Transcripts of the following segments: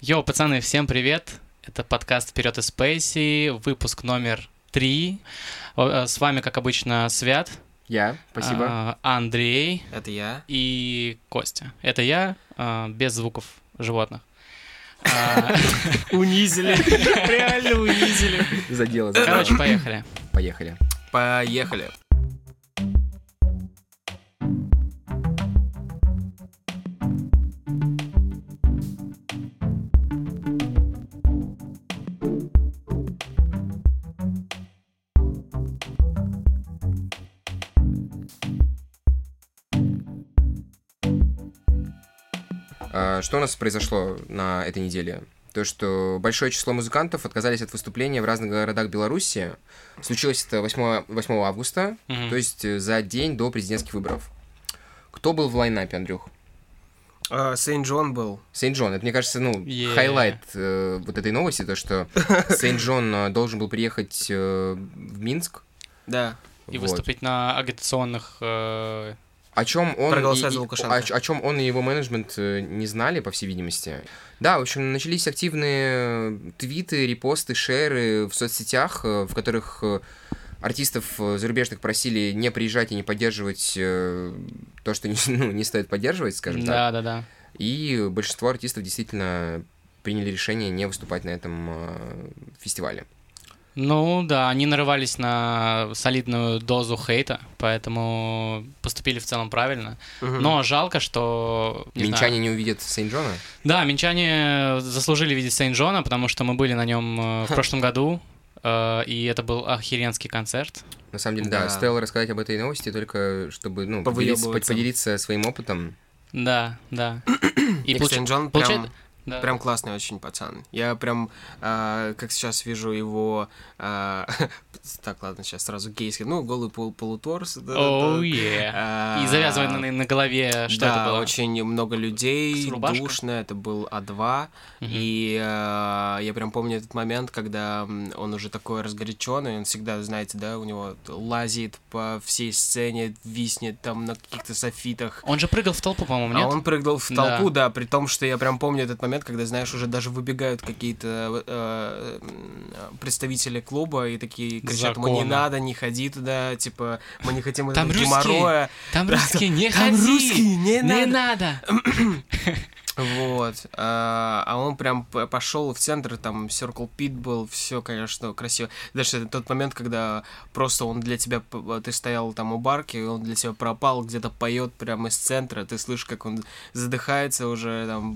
Йоу, пацаны, всем привет! Это подкаст «Вперед из Спейси», выпуск номер три. Э, С вами, как обычно, Свят, Я, спасибо. а, Андрей Это я. и Костя. Это я, а, без звуков животных. А, Унизили. Реально унизили. Задело, задело. Короче, поехали. Поехали. Поехали. Что у нас произошло на этой неделе? То, что большое число музыкантов отказались от выступления в разных городах Беларуси. Случилось это 8, 8 августа, Мгм. то есть э, за день до президентских выборов. Кто был в лайнапе, Андрюх? Сейнт Джон был. Сейнт Джон. Это, мне кажется, ну, Yeah. highlight э, вот этой новости, то, что Сейнт Джон э, должен был приехать э, в Минск. Да. И Вот. выступить на агитационных... э, О чем он Проголосовать и- за Лукашенко. о, о чем он и его менеджмент э, не знали, по всей видимости. Да, в общем, начались активные твиты, репосты, шеры в соцсетях, э, в которых э, артистов э, зарубежных просили не приезжать и не поддерживать э, то, что не, ну, не стоит поддерживать, скажем так. Да-да-да. И большинство артистов действительно приняли решение не выступать на этом э, фестивале. Ну да, они нарывались на солидную дозу хейта, поэтому поступили в целом правильно. Мгм. Но жалко, что... не знаю, Минчане не увидят Сейнт Джона? Да, минчане заслужили видеть Сейнт-Джона, потому что мы были на нем э, в прошлом году, э, и это был охеренский концерт. На самом деле, да, Да. стоило рассказать об этой новости только чтобы ну, поделиться, поделиться своим опытом. Да, да. И получ- получает- прям, да. прям классный очень пацан. Я прям, а, как сейчас вижу его... а, так, ладно, сейчас сразу гейский. Ну, голый пол, полуторс. да, да, Оу, да. е. А, И завязывая на, на голове, что да, это было? очень много людей, душно, это был А2, Мгм. и э, я прям помню этот момент, когда он уже такой разгоряченный, он всегда, знаете, да, у него лазит по всей сцене, виснет там на каких-то софитах, Он же прыгал в толпу, по-моему, а нет? он прыгал в Да. толпу, да. при том, что я прям помню этот момент, когда, знаешь, уже даже выбегают какие-то э, представители клуба и такие кричат, ему не Закона. надо, не ходи туда, типа, мы не хотим Там этого русские. геморроя. Там Да, русские, не Там ходи! русские, не Не надо. надо! Вот. А, а он прям пошел в центр, там Circle Pit был, все, конечно, красиво. Даже это тот момент, когда просто он для тебя, ты стоял там у барки, и он для тебя пропал, где-то поет прямо из центра, ты слышишь, как он задыхается уже, там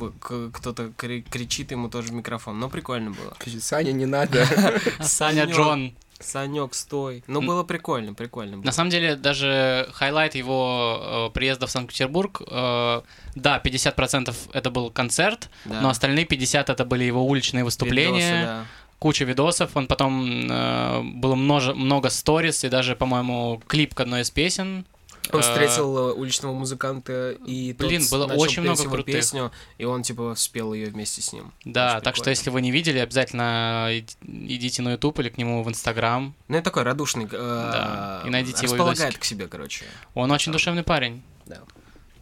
кто-то кри- кричит ему тоже в микрофон. Но прикольно было. Саня, не надо. Саня. Джон. Санек, стой. Ну, было прикольно, прикольно. было. На самом деле, даже highlight его э, приезда в Санкт-Петербург, э, да, 50% это был концерт, Да. но остальные 50% это были его уличные выступления, Видосы, да. куча видосов. Он потом э, было множе- много сторис и даже, по-моему, клип к одной из песен. Он Э, встретил э, уличного музыканта, и тот Блин, было начал очень много его крутых. песню, и он, типа, спел ее вместе с ним. Да, Очень так что прикольно. если вы не видели, обязательно иди- идите на YouTube или к нему в Инстаграм. Ну, это такой радушный. э, Да, и найдите его Располагает к себе, короче. Он очень душевный парень, Да.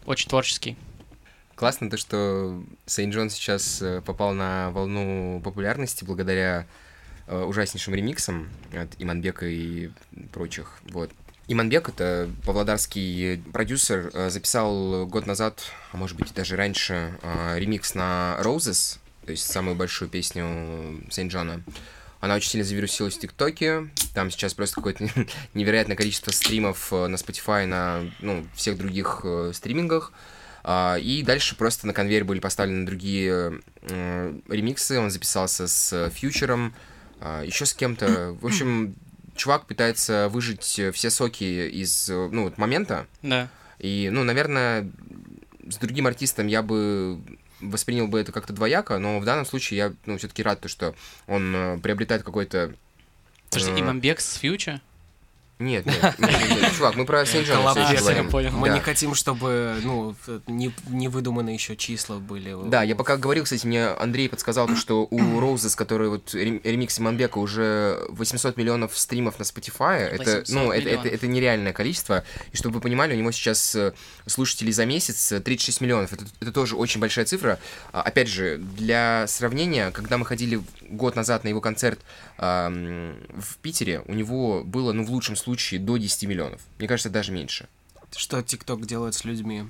очень творческий. Классно то, что Сейнт Джон сейчас э, попал на волну популярности благодаря ужаснейшим ремиксам от Иманбека и прочих. Вот. Иманбек, это павлодарский продюсер, э, записал год назад, а может быть даже раньше, э, ремикс на Roses, то есть самую большую песню Сейнт Джона. Она очень сильно завирусилась в ТикТоке. Там сейчас просто какое-то невероятное количество стримов э, на Spotify, на ну, всех других э, стримингах. А, И дальше просто на конвейер были поставлены другие э, ремиксы. Он записался с Фьючером, еще с кем-то. В общем, чувак пытается выжить э, все соки из э, ну, вот момента. Да. И, ну, наверное, с другим артистом я бы воспринял бы это как-то двояко, но в данном случае я, ну, все-таки рад, то, что он э, приобретает какой-то... Подожди, Имамбек с Фьюча? Нет, нет, нет, чувак, мы про Сент говорим. понял. Мы Да. не хотим, чтобы, ну, не, не выдуманные еще числа были. Да, я пока говорил, кстати, мне Андрей подсказал, то, что у Роузес, который вот рем- ремикс Иманбека, уже 800 миллионов стримов на Spotify. Это, 800 ну, это, это, нереальное количество. И чтобы вы понимали, у него сейчас э, слушателей за месяц э, 36 миллионов. Это, это тоже очень большая цифра. А, Опять же, для сравнения, когда мы ходили год назад на его концерт в Питере, у него было, ну, в лучшем случае, до 10 миллионов. Мне кажется, даже меньше. Что ТикТок делает с людьми?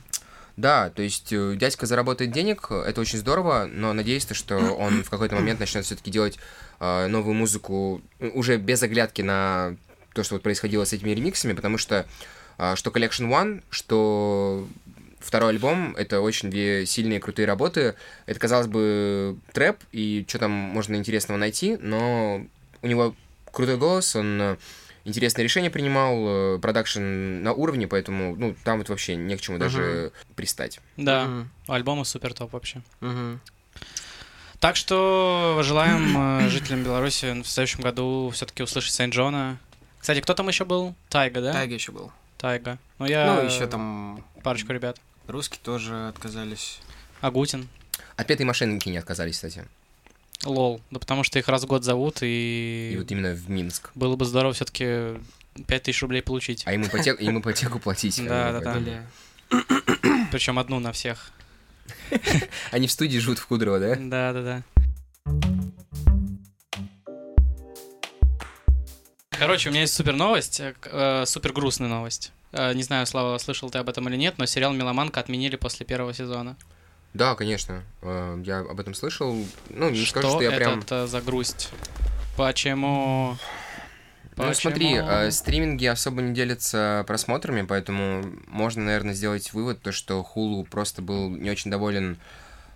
Да, то есть э, дядька заработает денег, это очень здорово, но надеюсь, то, что он в какой-то момент начнет все-таки делать э, новую музыку э, уже без оглядки на то, что вот происходило с этими ремиксами, потому что э, что Collection One, что второй альбом, это очень две сильные крутые работы. Это, казалось бы, трэп, и что там можно интересного найти, но у него крутой голос, он э, интересные решения принимал, э, продакшн на уровне, поэтому, ну, там вот вообще не к чему даже пристать. Да, Мгм. альбомы супер топ вообще. Мгм. Так что желаем э, жителям Беларуси в следующем году все-таки услышать Сент Джона. Кстати, кто там еще был? Тайга, да? Тайга еще был. Тайга. Ну, я... Ну, еще там Парочку ребят. русские тоже отказались. Агутин. Отпетые мошенники не отказались, кстати. Лол. Да потому что их раз в год зовут, и, И вот именно в Минск. было бы здорово все-таки 5000 рублей получить. А им ипотеку, им ипотеку платить. Да, да, да. Причем одну на всех. Они в студии живут в Кудрово, да? Да, да, да. Короче, у меня есть супер новость, э, э, супер грустная новость. Э, Не знаю, Слава, слышал ты об этом или нет, но сериал «Меломанка» отменили после первого сезона. Да, конечно. Э, Я об этом слышал. Ну, не что скажу, что я это прям... э, за грусть? Почему? Ну, смотри, Почему? э, стриминги особо не делятся просмотрами, поэтому можно, наверное, сделать вывод, то, что Hulu просто был не очень доволен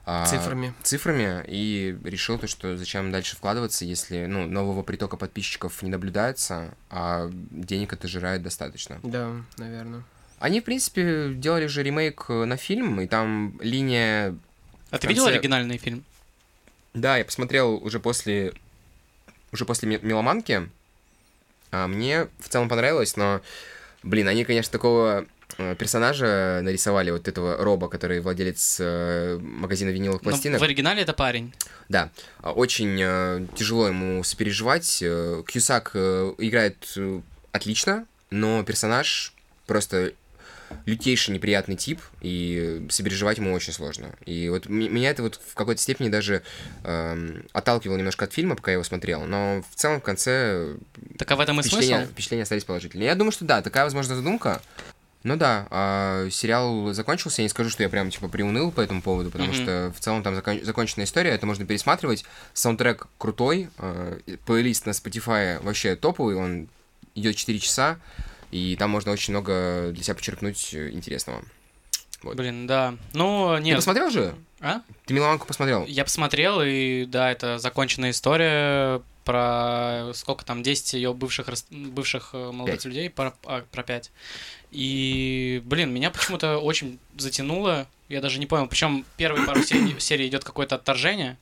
а, цифрами. цифрами и решил то, что зачем дальше вкладываться, если ну, нового притока подписчиков не наблюдается, а денег это жирает достаточно. Да, наверное. Они, в принципе, делали же ремейк э, на фильм, и там линия... А ты в видел конце- оригинальный фильм? Да, я посмотрел уже после... Уже после «Ме- «Меломанки». А, мне в целом понравилось, но, блин, они, конечно, такого э, персонажа нарисовали, вот этого Роба, который владелец э, магазина виниловых пластинок. в оригинале это парень. Да, а, очень э, тяжело ему сопереживать. Кьюсак э, играет отлично, но персонаж просто лютейший неприятный тип, и сопереживать ему очень сложно. И вот меня это вот в какой-то степени даже эм, отталкивало немножко от фильма, пока я его смотрел, но в целом в конце Так а в этом и впечатления, смысл? впечатления остались положительные. Я думаю, что да, такая, возможно, задумка. Ну да, а, сериал закончился, я не скажу, что я прям, типа, приуныл по этому поводу, потому Мгм. что в целом там закон- законченная история, это можно пересматривать. Саундтрек крутой, и плейлист на Spotify вообще топовый, он идет 4 часа, и там можно очень много для себя почерпнуть э, интересного. Вот. Блин, да. Ну, Ты нет. посмотрел же? А? Ты Миланку посмотрел? Я посмотрел, и да, это законченная история про сколько там, 10 ее бывших, бывших э, молодых Пять. людей, про, а, про 5. И, блин, меня почему-то очень затянуло. Я даже не понял. Причем первые пару серий, серий идет какое-то отторжение,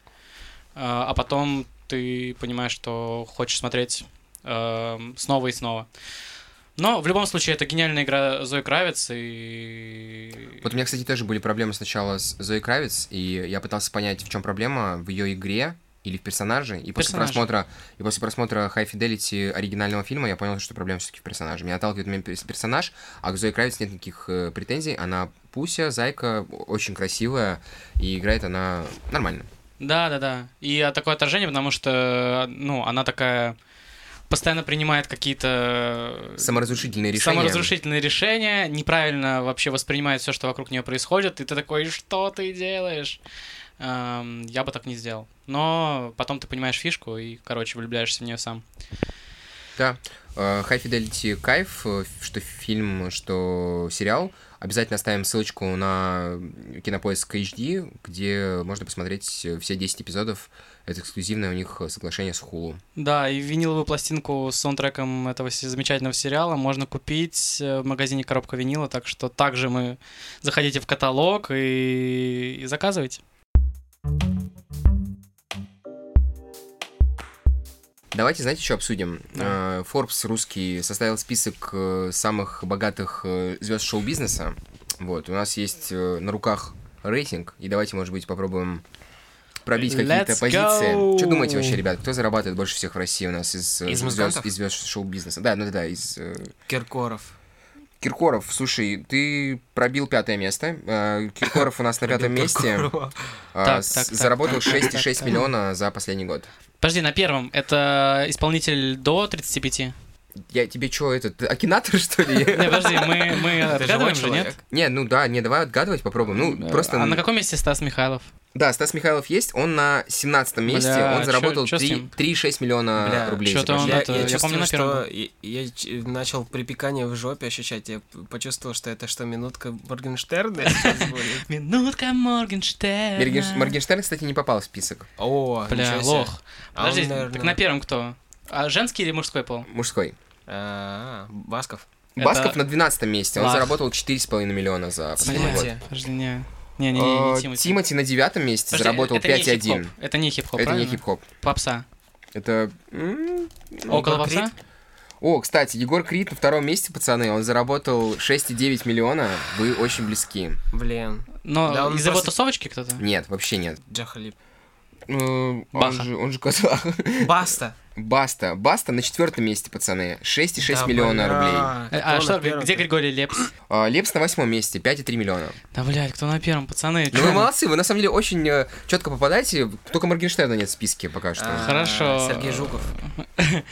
а а потом ты понимаешь, что хочешь смотреть эм, снова и снова. Но в любом случае это гениальная игра Зои Кравец и Вот у меня, кстати, тоже были проблемы сначала с Зоей Кравец, и я пытался понять, в чем проблема в ее игре или в персонаже, и после просмотра и после просмотра High Fidelity оригинального фильма я понял, что проблема все-таки в персонаже. Меня отталкивает перс- персонаж, а к Зои Кравец нет никаких э, претензий. Она Пуся, зайка, очень красивая, и играет она нормально. Да, да, да. И такое отторжение, потому что, ну, она такая постоянно принимает какие-то Саморазрушительные решения. саморазрушительные решения, неправильно вообще воспринимает все, что вокруг нее происходит, и ты такой, что ты делаешь? Эм, я бы так не сделал. Но потом ты понимаешь фишку и, короче, влюбляешься в нее сам. Да. Э, High Fidelity кайф, э, что фильм, что сериал. Обязательно оставим ссылочку на кинопоиск HD, где можно посмотреть э, все 10 эпизодов. Это эксклюзивное у них соглашение с Hulu. Да, и виниловую пластинку с саундтреком этого замечательного сериала можно купить э, в магазине «Коробка винила», так что также мы заходите в каталог и, и заказывайте. Давайте, знаете, что обсудим? Да. Э, Forbes русский составил список э, самых богатых звезд шоу-бизнеса. Вот, у нас есть э, на руках рейтинг, и давайте, может быть, попробуем пробить какие-то позиции. go! Что думаете вообще, ребят, кто зарабатывает больше всех в России у нас из, э, Из звезд, из звезд шоу-бизнеса? Да, ну да, из э, Киркоров. Киркоров, слушай, ты пробил пятое место. Э, Киркоров у нас на пятом месте. Так, заработал так, так, 6,6 так. миллиона за последний год. Подожди, на первом. Это исполнитель до 35? Я тебе что, этот, акинатор, что ли? Не, подожди, мы, мы отгадываем же, нет? Не, ну да, не, давай отгадывать, попробуем. Ну, просто... А на каком месте Стас Михайлов? Да, Стас Михайлов есть, он на 17 месте, Бля, он заработал чё с 3 ним? 3,6 миллиона Бля, рублей. чё-то за он прошлый это- я, я помню на чувствую, первом что я, я начал припекание в жопе ощущать. Я почувствовал, что это что, минутка Моргенштерна сейчас будет? Минутка Моргенштерна. Моргенш- Моргенштерн, кстати, не попал в список. О, Бля, лох. А Подожди, так на первом кто? А женский или мужской пол? Мужской. А, Басков. Это Басков на 12 месте, он Лах. заработал 4,5 миллиона за последний год. Подожди, не. Не, не, не, не Тимати. Тимати на девятом месте Подожди, заработал это не 5,1. хип-хоп. Это не хип-хоп, Это не хип-хоп. Попса. Это... м, Около попса? О, кстати, Егор Крид на втором месте, пацаны, он заработал 6,9 миллиона. Вы очень близки. Блин. Но Да, он из его просто- тусовочки кто-то? Нет, вообще нет. Джахалип. Э, Он же, он же казах. Баста. Баста. Баста на четвертом месте, пацаны. 6,6 Да, миллиона бля, рублей. Э, А на что, где Григорий Лепс? А, Лепс на восьмом месте, 5,3 миллиона. Да, блядь, кто на первом, пацаны? Ну вы молодцы, вы на самом деле очень четко попадаете. Только Моргенштерна нет в списке пока что. А, Хорошо. Сергей Жуков.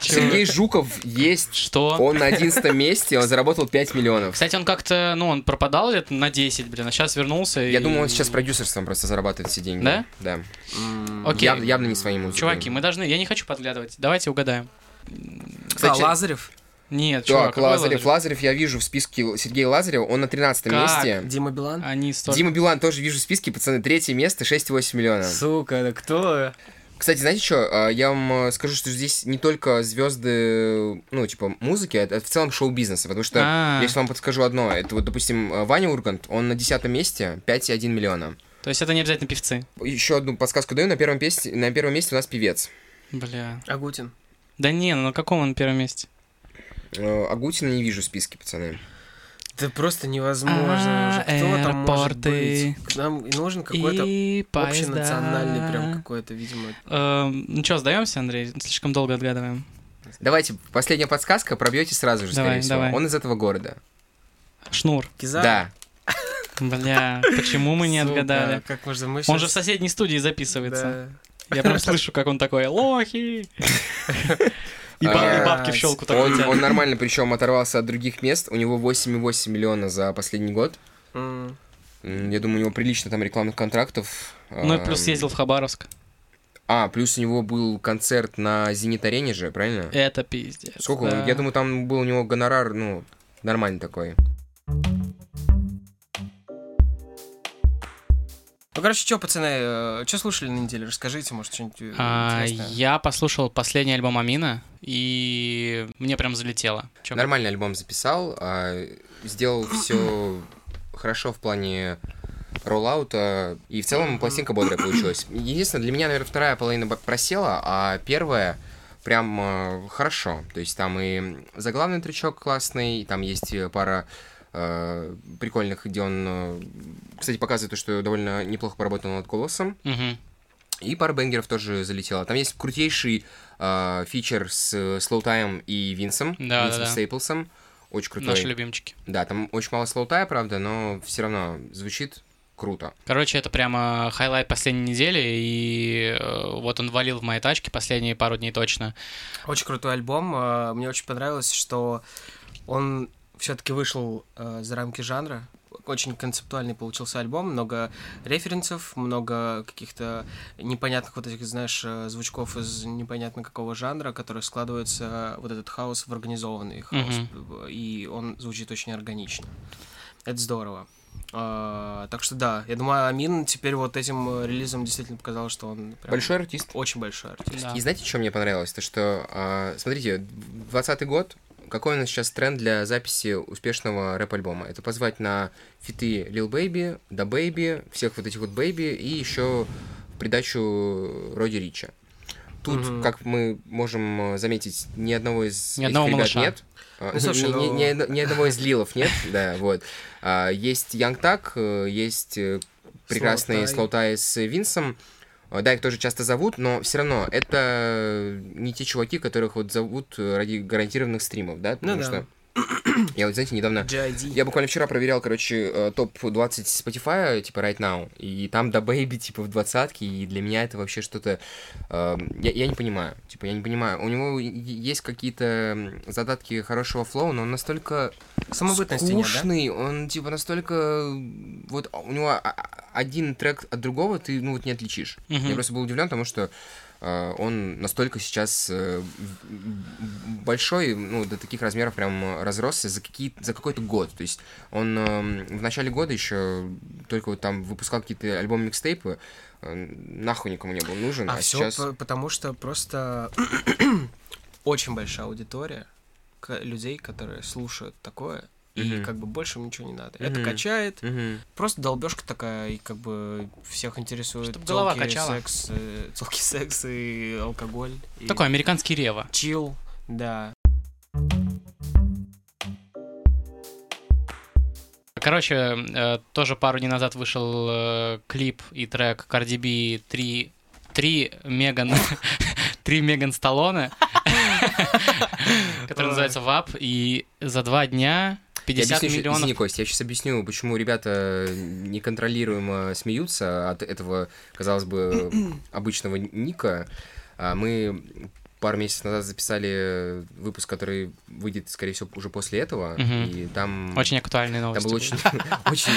Сергей Жуков есть. Что? Он на одиннадцатом месте, он заработал 5 миллионов. Кстати, он как-то, ну, он пропадал лет на 10, блин, а сейчас вернулся Я думаю, он сейчас продюсерством просто зарабатывает все деньги. Да? Да. Окей. Яв- явно не своим музыкой. Чуваки, мы должны... Я не хочу подглядывать. Давайте угадаем. Кстати, а, Лазарев. Нет, чувак, Так, Лазарев. Лазарев? Лазарев я вижу в списке Сергея Лазарева, он на 13 Как? месте. Дима Билан. Они столько... Дима Билан тоже вижу в списке, пацаны, третье место, 6,8 миллиона. Сука, да кто? Кстати, знаете что, я вам э, скажу, что здесь не только звезды, ну, типа, музыки, это, это в целом шоу-бизнеса, потому что, А. я сейчас вам подскажу одно, это вот, допустим, э, Ваня Ургант, он на десятом месте, 5,1 миллиона. То есть это не обязательно певцы. Еще одну подсказку даю, на первом, месте, на первом месте у нас певец. Бля. Агутин. Да не, ну на каком он первом месте? Э, Агутина не вижу в списке, пацаны. Да просто невозможно А. Кто там может быть? Нам нужен какой-то общенациональный прям какой-то, видимо. Эм, ну что, сдаемся, Андрей? Слишком долго отгадываем. Давайте, последняя подсказка, пробьете сразу же, Давай, скорее всего. давай. Он из этого города. Шнур. Киза? Да. Бля, почему мы не Сука, отгадали? Как можно мы Он же в соседней студии записывается. Да. Я прям слышу, как он такой, лохи! И ба- и А, бабки в щелку такой Он, нормально, причем оторвался от других мест. У него 8,8 миллиона за последний год. Я думаю, у него прилично там рекламных контрактов. Ну и плюс Ам, съездил в Хабаровск. А, плюс у него был концерт на Зенит-арене же, правильно? Это пиздец. Сколько? да. Я думаю, там был у него гонорар, ну, нормальный такой. Ну, короче, что, пацаны, что слушали на неделе? Расскажите, может, что-нибудь э, А, интересное. я послушал последний альбом Амина, и мне прям залетело. Чё, Нормальный альбом записал, а, сделал все хорошо в плане роллаута, и в целом пластинка бодрая получилась. Единственное, для меня, наверное, вторая половина просела, а первая прям э, хорошо. То есть там и заглавный тречок классный, и там есть э, пара э, прикольных, где он, э, кстати, показывает то, что довольно неплохо поработал над голосом. Мгм. И пара banger ов тоже залетела. Там есть крутейший э, feature с Слоутаем и Винсом, Да, Винсом да, да. Стейплсом. Очень крутой. Наши любимчики. Да, там очень мало слоутая, правда, но все равно звучит круто. Короче, это прямо highlight последней недели, и э, вот он валил в моей тачке последние пару дней точно. Очень крутой альбом. э, Мне очень понравилось, что он все-таки вышел э, за рамки жанра. Очень концептуальный получился альбом, много референсов, много каких-то непонятных вот этих, знаешь, э, звучков из непонятно какого жанра, которые складываются э, вот этот хаос в организованный хаос, и он звучит очень органично. Это здорово. А, так что да, я думаю, Амин теперь вот этим э, релизом действительно показал, что он прям Большой артист. очень большой артист. Да. И знаете, что мне понравилось? То, что, а, смотрите, 20 год, какой у нас сейчас тренд для записи успешного рэп-альбома? Это позвать на фиты Lil Baby, Da Baby, всех вот этих вот Baby и еще в придачу Роди Рича. тут, Мгм. как мы можем э, заметить, ни одного из Ни одного ребят малыша. нет. Ну, слушай, ни, ни- ну- ни одно- ни одного из лилов нет, да, вот. А, есть Янг Так, э, есть э, прекрасный. Слоутай с Винсом. А, Да, их тоже часто зовут, но все равно это не те чуваки, которых вот зовут э, ради гарантированных стримов, да? Потому да. что я вот, знаете, недавно GID. я буквально вчера проверял, короче, э, топ-20 Spotify, типа, right now, и там до Baby, типа, в двадцатке, и для меня это вообще что-то... э, я, я не понимаю, типа, я не понимаю. У него есть какие-то задатки хорошего флоу, но он настолько Самобытности нет, да? скучный, он, типа, настолько... Вот у него а- а- один трек от другого ты, ну, вот не отличишь. Мгм. Я просто был удивлен, потому что э, он настолько сейчас э, большой, ну, до таких размеров прям разросся за, какие, за какой-то год. То есть он эм, в начале года еще только вот там выпускал какие-то альбомы-микстейпы, э, нахуй никому не был нужен, А, а, все сейчас... потому что просто очень большая аудитория людей, которые слушают такое, и как бы больше им ничего не надо. Это качает, просто долбежка такая, и как бы всех интересует Чтоб голова качала. секс, э, тёлки, секс и алкоголь. и Такой американский рева. чил, да. Короче, э, тоже пару дней назад вышел э, клип и трек Cardi B 3, 3 Меган, 3 Меган Сталлоне, который называется ВАП, и за два дня Я 50 объясню, щас- миллионов... Извини, Кость, я сейчас объясню, почему ребята неконтролируемо смеются от этого, казалось бы, обычного ника. А, Мы пару месяцев назад записали выпуск, который выйдет, скорее всего, уже после этого, Мгм. и там... Очень актуальные Там новости. был были. очень, очень,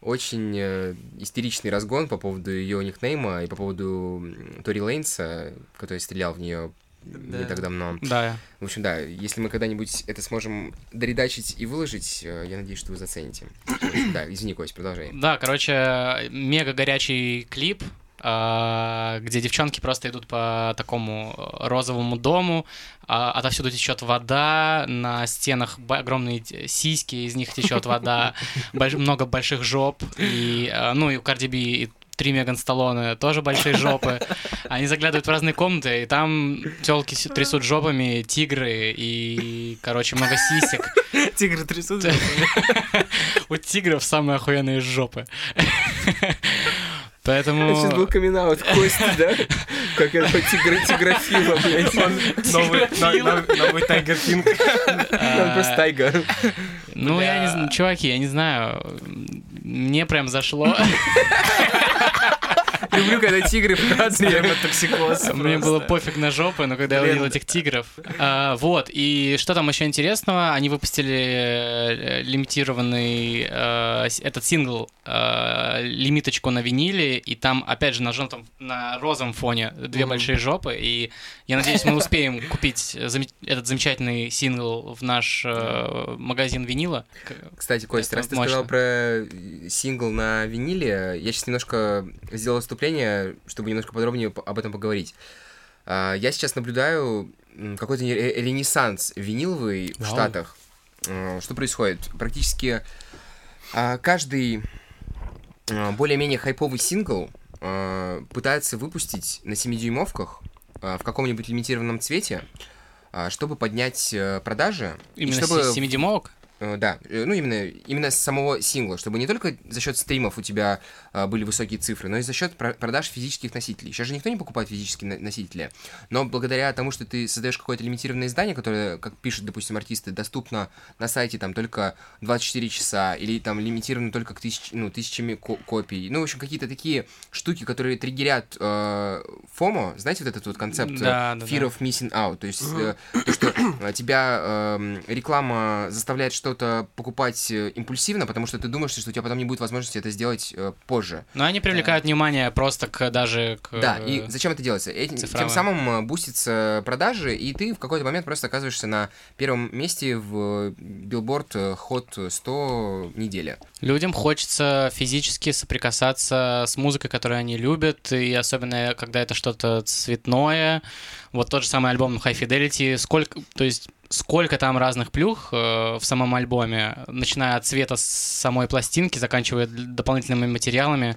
очень э, истеричный разгон по поводу ее никнейма и по поводу Тори Лейнса, который стрелял в нее Да. не так давно. Да. В общем, да, если мы когда-нибудь это сможем доредачить и выложить, э, я надеюсь, что вы зацените. Да, извини, Кость, продолжай. Да, короче, мега горячий клип, а, где девчонки просто идут по такому розовому дому, а, отовсюду течет вода, на стенах огромные сиськи, из них течет вода, больш- много больших жоп, и, а, ну, и у Cardi B и три Меган Сталлоне тоже большие жопы. Они заглядывают в разные комнаты, и там телки трясут жопами, тигры и, короче, много сисек. Тигры трясут. У тигров самые охуенные жопы. Поэтому... камин Кости, да? Как это тигрофила, блядь. Новый но- но- новый Тайгер Кинг. Он просто тайга. Ну, я не знаю, чуваки, я не знаю. Мне прям зашло. Люблю, когда тигры в кадре. токсикоз. Мне было пофиг на жопы, но когда я увидел этих тигров. А, Вот, и что там еще интересного? Они выпустили э, лимитированный э, этот сингл, э, лимиточку на виниле, и там, опять же, на желтом, на розовом фоне две большие жопы, и я надеюсь, мы успеем купить этот замечательный сингл в наш магазин винила. Кстати, Кость, Это раз ты сказал про сингл на виниле, я сейчас немножко сделал вступление, чтобы немножко подробнее по- об этом поговорить. А, Я сейчас наблюдаю какой-то ре- ренессанс виниловый в Вау. Штатах. Э, Что происходит? Практически а, каждый а, более-менее хайповый сингл а, пытается выпустить на 7-дюймовках а, в каком-нибудь лимитированном цвете, а, чтобы поднять э, продажи. и Именно чтобы 7-дюймовок? Э, Да, э, ну именно, именно с самого сингла, чтобы не только за счет стримов у тебя а, были высокие цифры, но и за счет про- продаж физических носителей. Сейчас же никто не покупает физические на- носители, но благодаря тому, что ты создаешь какое-то лимитированное издание, которое, как пишут, допустим, артисты, доступно на сайте там только 24 часа, или там лимитировано только к тысяч, ну, тысячами ко- копий. Ну, в общем, какие-то такие штуки, которые триггерят э, FOMO, знаете, вот этот вот концепт э, Да, да, Fear да. of Missing Out, то есть э, то, что э, тебя эм, реклама заставляет что-то покупать э, импульсивно, потому что ты думаешь, что у тебя потом не будет возможности это сделать э, позже. Но они привлекают внимание просто к даже к... Да, и зачем это делается? Этим, тем самым э, бустятся продажи, и ты в какой-то момент просто оказываешься на первом месте в билборд Hot 100 недели. Людям хочется физически соприкасаться с музыкой, которую они любят, и особенно когда это что-то цветное. Вот тот же самый альбом High Fidelity. Сколько, то есть сколько там разных плюх э, в самом альбоме, начиная от цвета самой пластинки, заканчивая дополнительными материалами.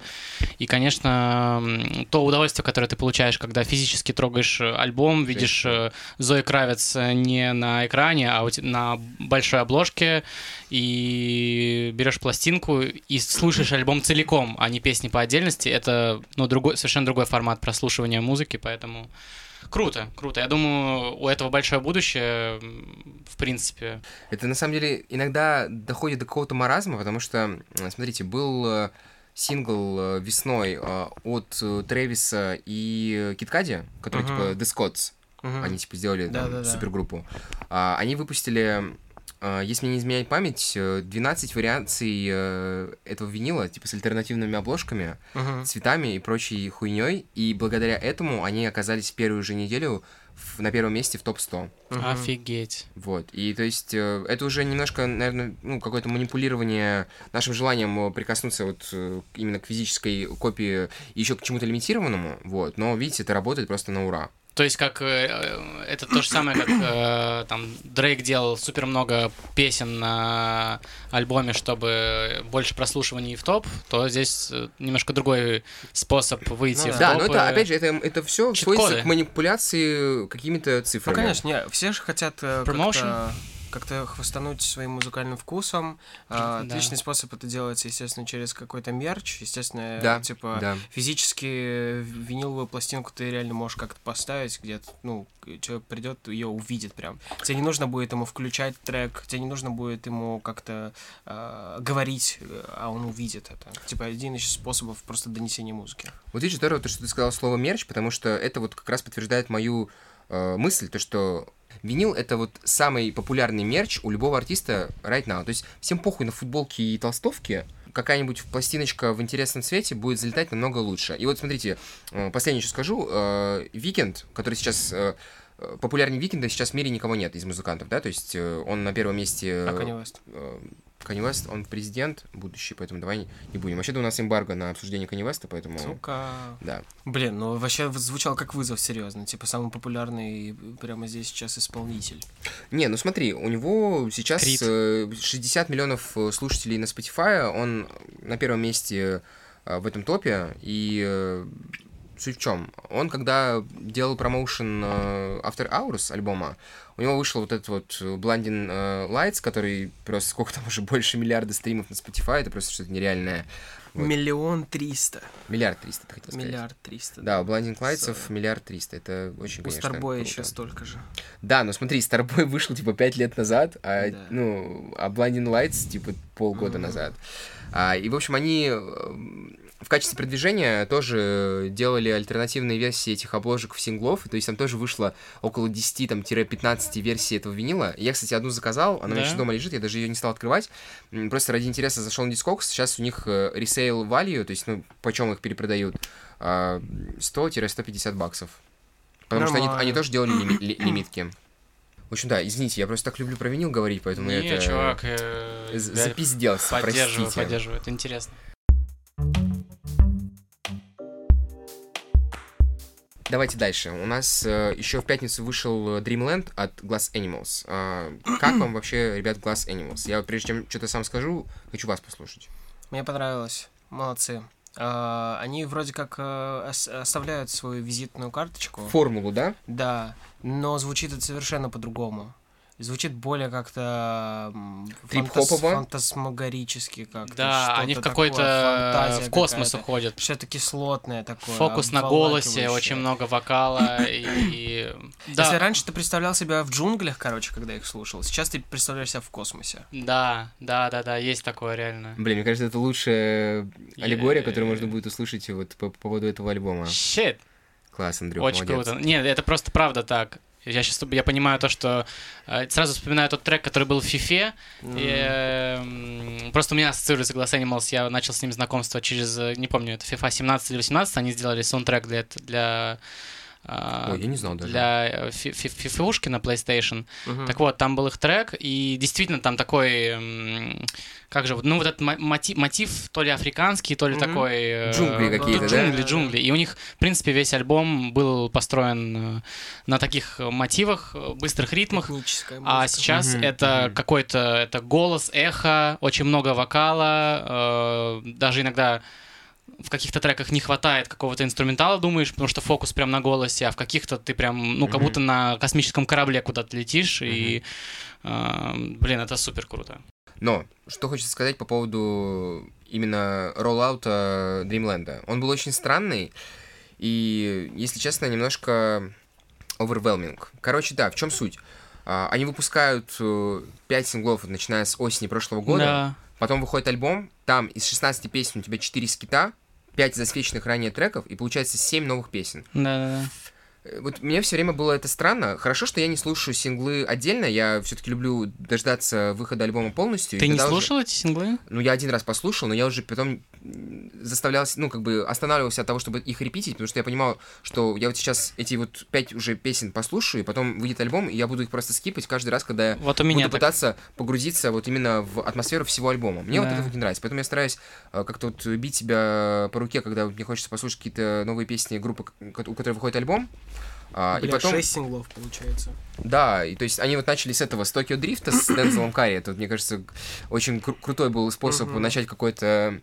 И, конечно, то удовольствие, которое ты получаешь, когда физически трогаешь э, альбом, видишь э, Зои Кравец э, не на экране, а на большой обложке, и берешь пластинку и слушаешь альбом целиком, а не песни по отдельности, это ну, другой, совершенно другой формат прослушивания музыки, поэтому круто, круто. Я думаю, у этого большое будущее, в принципе. Это на самом деле иногда доходит до какого-то маразма, потому что, смотрите, был э, сингл э, весной э, от Трэвиса и Киткади, который Мгм. типа The Scots, Мгм. они типа сделали там Да-да-да. супергруппу. А, они выпустили, если мне не изменяет память, э, 12 вариаций э, этого винила, типа с альтернативными обложками, Мгм. цветами и прочей хуйней, и благодаря этому они оказались в первую же неделю в- на первом месте в топ-100. Мгм. Офигеть. Вот. И то есть э, это уже немножко, наверное, ну, какое-то манипулирование нашим желанием э, прикоснуться вот э, именно к физической копии еще к чему-то лимитированному. Вот. Но видите, это работает просто на ура. То есть, как э, э, это то же самое, как э, там Дрейк делал супер много песен на альбоме, чтобы больше прослушиваний в топ, то здесь немножко другой способ выйти Ну в Да, топ. но это, опять же, это, это все сводится к манипуляции какими-то Ну, цифрами. конечно, не, все же хотят Промоушен? Как-то хвастануть своим музыкальным вкусом. А, Да. Отличный способ это делать, естественно, через какой-то мерч. Естественно, Да, типа да. физически виниловую пластинку ты реально можешь как-то поставить где-то, ну, человек придет, ее увидит прям. Тебе не нужно будет ему включать трек, тебе не нужно будет ему как-то э, говорить, а он увидит это. Типа один из способов просто донесения музыки. Вот видишь, здорово, то, что ты сказал слово мерч, потому что это вот как раз подтверждает мою э, мысль, то, что винил — это вот самый популярный мерч у любого артиста right now. То есть всем похуй на футболки и толстовки, какая-нибудь пластиночка в интересном цвете будет залетать намного лучше. И вот смотрите, э, последнее еще скажу. э, Викенд, который сейчас... э, Популярнее Викенда сейчас в мире никого нет из музыкантов, да, то есть он на первом месте... А Kanye West? Э, Kanye West, он президент будущий, поэтому давай не- не будем. Вообще-то у нас эмбарго на обсуждение Kanye West, поэтому... Сука. Да. Блин, ну вообще звучал как вызов, серьезно. Типа самый популярный прямо здесь сейчас исполнитель. Не, ну смотри, у него сейчас Крид. э, 60 миллионов э, слушателей на Spotify, он на первом месте э, в этом топе, и э, суть в чем? Он, когда делал промоушен э, After Hours альбома, у него вышел вот этот вот э, Blinding э, Lights, который просто сколько там уже больше миллиарда стримов на Spotify, это просто что-то нереальное. Вот. Миллион триста. Миллиард триста, ты хотел сказать. Миллиард триста. Да, у Blinding Lights Со- миллиард триста, это очень, У конечно, Старбоя круто. еще столько же. Да, но смотри, Starboy вышел типа пять лет назад, а, Да. ну, а Blinding Lights типа полгода Мгм. назад. А, и, в общем, они в качестве продвижения тоже делали альтернативные версии этих обложек в синглов, то есть там тоже вышло около 10, там, 15 версий этого винила. Я, кстати, одну заказал, она у меня Да? еще дома лежит, я даже ее не стал открывать. Просто ради интереса зашел на Discogs, сейчас у них э, resale value, то есть, ну, почем их перепродают, а, 100-150 баксов. Потому что они, Нормально. они тоже делали лими- ли- лимитки. В общем, да, извините, я просто так люблю про винил говорить, поэтому Не, это... чувак, э, Запизделся, поддерживаю, простите. поддерживаю, это интересно. Давайте дальше. У нас э, еще в пятницу вышел э, Dreamland от Glass Animals. А, как вам вообще, ребят, Glass Animals? Я прежде чем что-то сам скажу, хочу вас послушать. Мне понравилось. Молодцы. А, они вроде как э, ос- оставляют свою визитную карточку. Формулу, да? Да, но звучит это совершенно по-другому. Звучит более как-то Трип-хопово? фантасмагорически как-то. Да, они в какой-то в космос уходят. Что-то кислотное такое. Фокус на голосе, очень много вокала и... Да, Если раньше ты представлял себя в джунглях, короче, когда их слушал, сейчас ты представляешь себя в космосе. да, да, да, да, есть такое реально. Блин, мне кажется, это лучшая аллегория, которую можно будет услышать вот по, по поводу этого альбома. Класс, Андрюх, очень молодец. круто. Нет, это просто правда так. Я сейчас я понимаю то, что э, сразу вспоминаю тот трек, который был в Фифе. И, эм, просто у меня ассоциируется Glass Animals, я начал с ним знакомство через, э, не помню, это FIFA 17 или 18, они сделали саундтрек для, для Ой, я не знал даже. для э, фи- фи- фифушки на PlayStation. Мгм. Так вот, там был их трек, и действительно там такой, как же, вот, ну вот этот мо- мотив, мотив то ли африканский, то ли Мгм. такой... э, Джунгли какие-то, да? Джунгли, джунгли. И у них, в принципе, весь альбом был построен э, на таких мотивах, быстрых ритмах. А сейчас Мгм, это мгм. какой-то это голос, эхо, очень много вокала, даже иногда в каких-то треках не хватает какого-то инструментала, думаешь, потому что фокус прям на голосе, а в каких-то ты прям, ну, как Мгм. будто на космическом корабле куда-то летишь, и, э, блин, это супер круто. Но, что хочется сказать по поводу именно роллаута Dreamland. Он был очень странный, и, если честно, немножко overwhelming. Короче, да, в чем суть? А, Они выпускают 5 синглов, начиная с осени прошлого года. Да. Потом выходит альбом, там из 16 песен у тебя 4 скита, 5 засвеченных ранее треков, и получается 7 новых песен. Да, да, да. Э, Вот мне все время было это странно. Хорошо, что я не слушаю синглы отдельно. Я все-таки люблю дождаться выхода альбома полностью. Ты не тогда уже- слушал эти синглы? Ну, я один раз послушал, но я уже потом заставлялся, ну, как бы останавливался от того, чтобы их репетить, потому что я понимал, что я вот сейчас эти вот пять уже песен послушаю, и потом выйдет альбом, и я буду их просто скипать каждый раз, когда я Вот у меня буду так. пытаться погрузиться вот именно в атмосферу всего альбома. Мне вот Да. это вот не нравится, поэтому я стараюсь э, как-то вот бить себя по руке, когда вот мне хочется послушать какие-то новые песни группы, у которой выходит альбом. А, и Бля, потом... 6 синглов получается. Да, и то есть они вот начали с этого, с Токио Дрифта, с Дензелом Карри. Это, вот, мне кажется, очень кру- крутой был способ Мгм. начать какой-то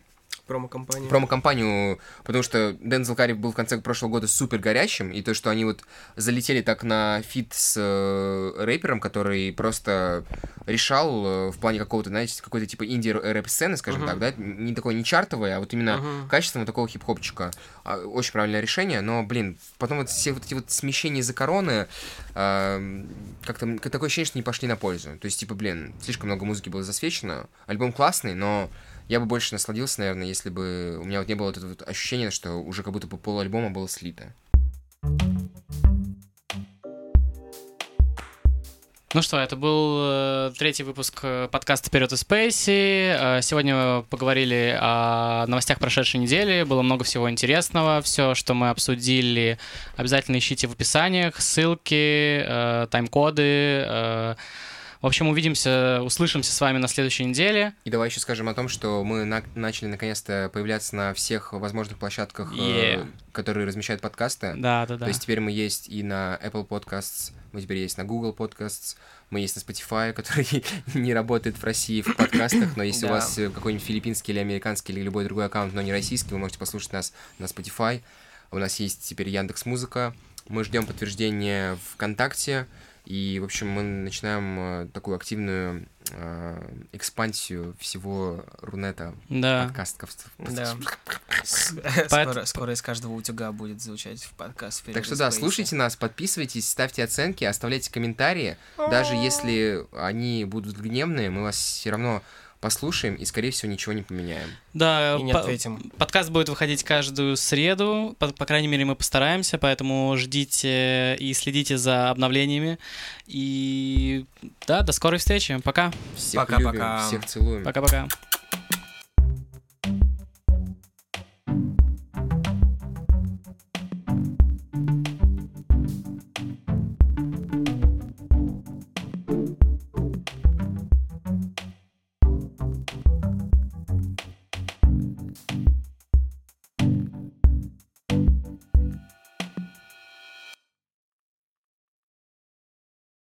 Промо-кампания. промо-кампанию, потому что Дензел Карри был в конце прошлого года супер горячим, и то, что они вот залетели так на feat с э, рэпером, который просто решал э, в плане какого-то, знаете, какой-то типа инди-рэп-сцены, скажем Мгм. так, да, не такой не чартовый, а вот именно Мгм. качественного такого хип-хопчика. А, Очень правильное решение, но, блин, потом вот все вот эти вот смещения из-за короны, а, как-то такое ощущение, что не пошли на пользу. То есть, типа, блин, слишком много музыки было засвечено. Альбом классный, но я бы больше насладился, наверное, если бы у меня вот не было вот этого ощущения, что уже как будто бы пол альбома было слито. Ну что, это был э, третий выпуск э, подкаста «Вперед из Спейси». Э, сегодня поговорили о новостях прошедшей недели. Было много всего интересного. Все, что мы обсудили, обязательно ищите в описаниях. Ссылки, тайм-коды. Э. В общем, увидимся, услышимся с вами на следующей неделе. И давай еще скажем о том, что мы на- начали наконец-то появляться на всех возможных площадках, э, Yeah. которые размещают подкасты. Да, да, да. То есть теперь мы есть и на Apple Podcasts, мы теперь есть на Google Podcasts, мы есть на Spotify, который не работает в России в подкастах, но если у Да. вас э, какой-нибудь филиппинский или американский или любой другой аккаунт, но не российский, вы можете послушать нас на Spotify. У нас есть теперь Яндекс Музыка. Мы ждем подтверждения ВКонтакте. И, в общем, мы начинаем э, такую активную э, экспансию всего Рунета да. подкастов. Да. Скоро, скоро из каждого утюга будет звучать в подкаст. «Вперед Так что да, Спейса». слушайте нас, подписывайтесь, ставьте оценки, оставляйте комментарии. Даже если они будут гневные, мы вас все равно послушаем и, скорее всего, ничего не поменяем. Да, И не по- ответим. Подкаст будет выходить каждую среду, по, по крайней мере, мы постараемся, поэтому ждите и следите за обновлениями. И да, до скорой встречи. Пока. Всех Пока-пока. любим, всех целуем. Пока-пока.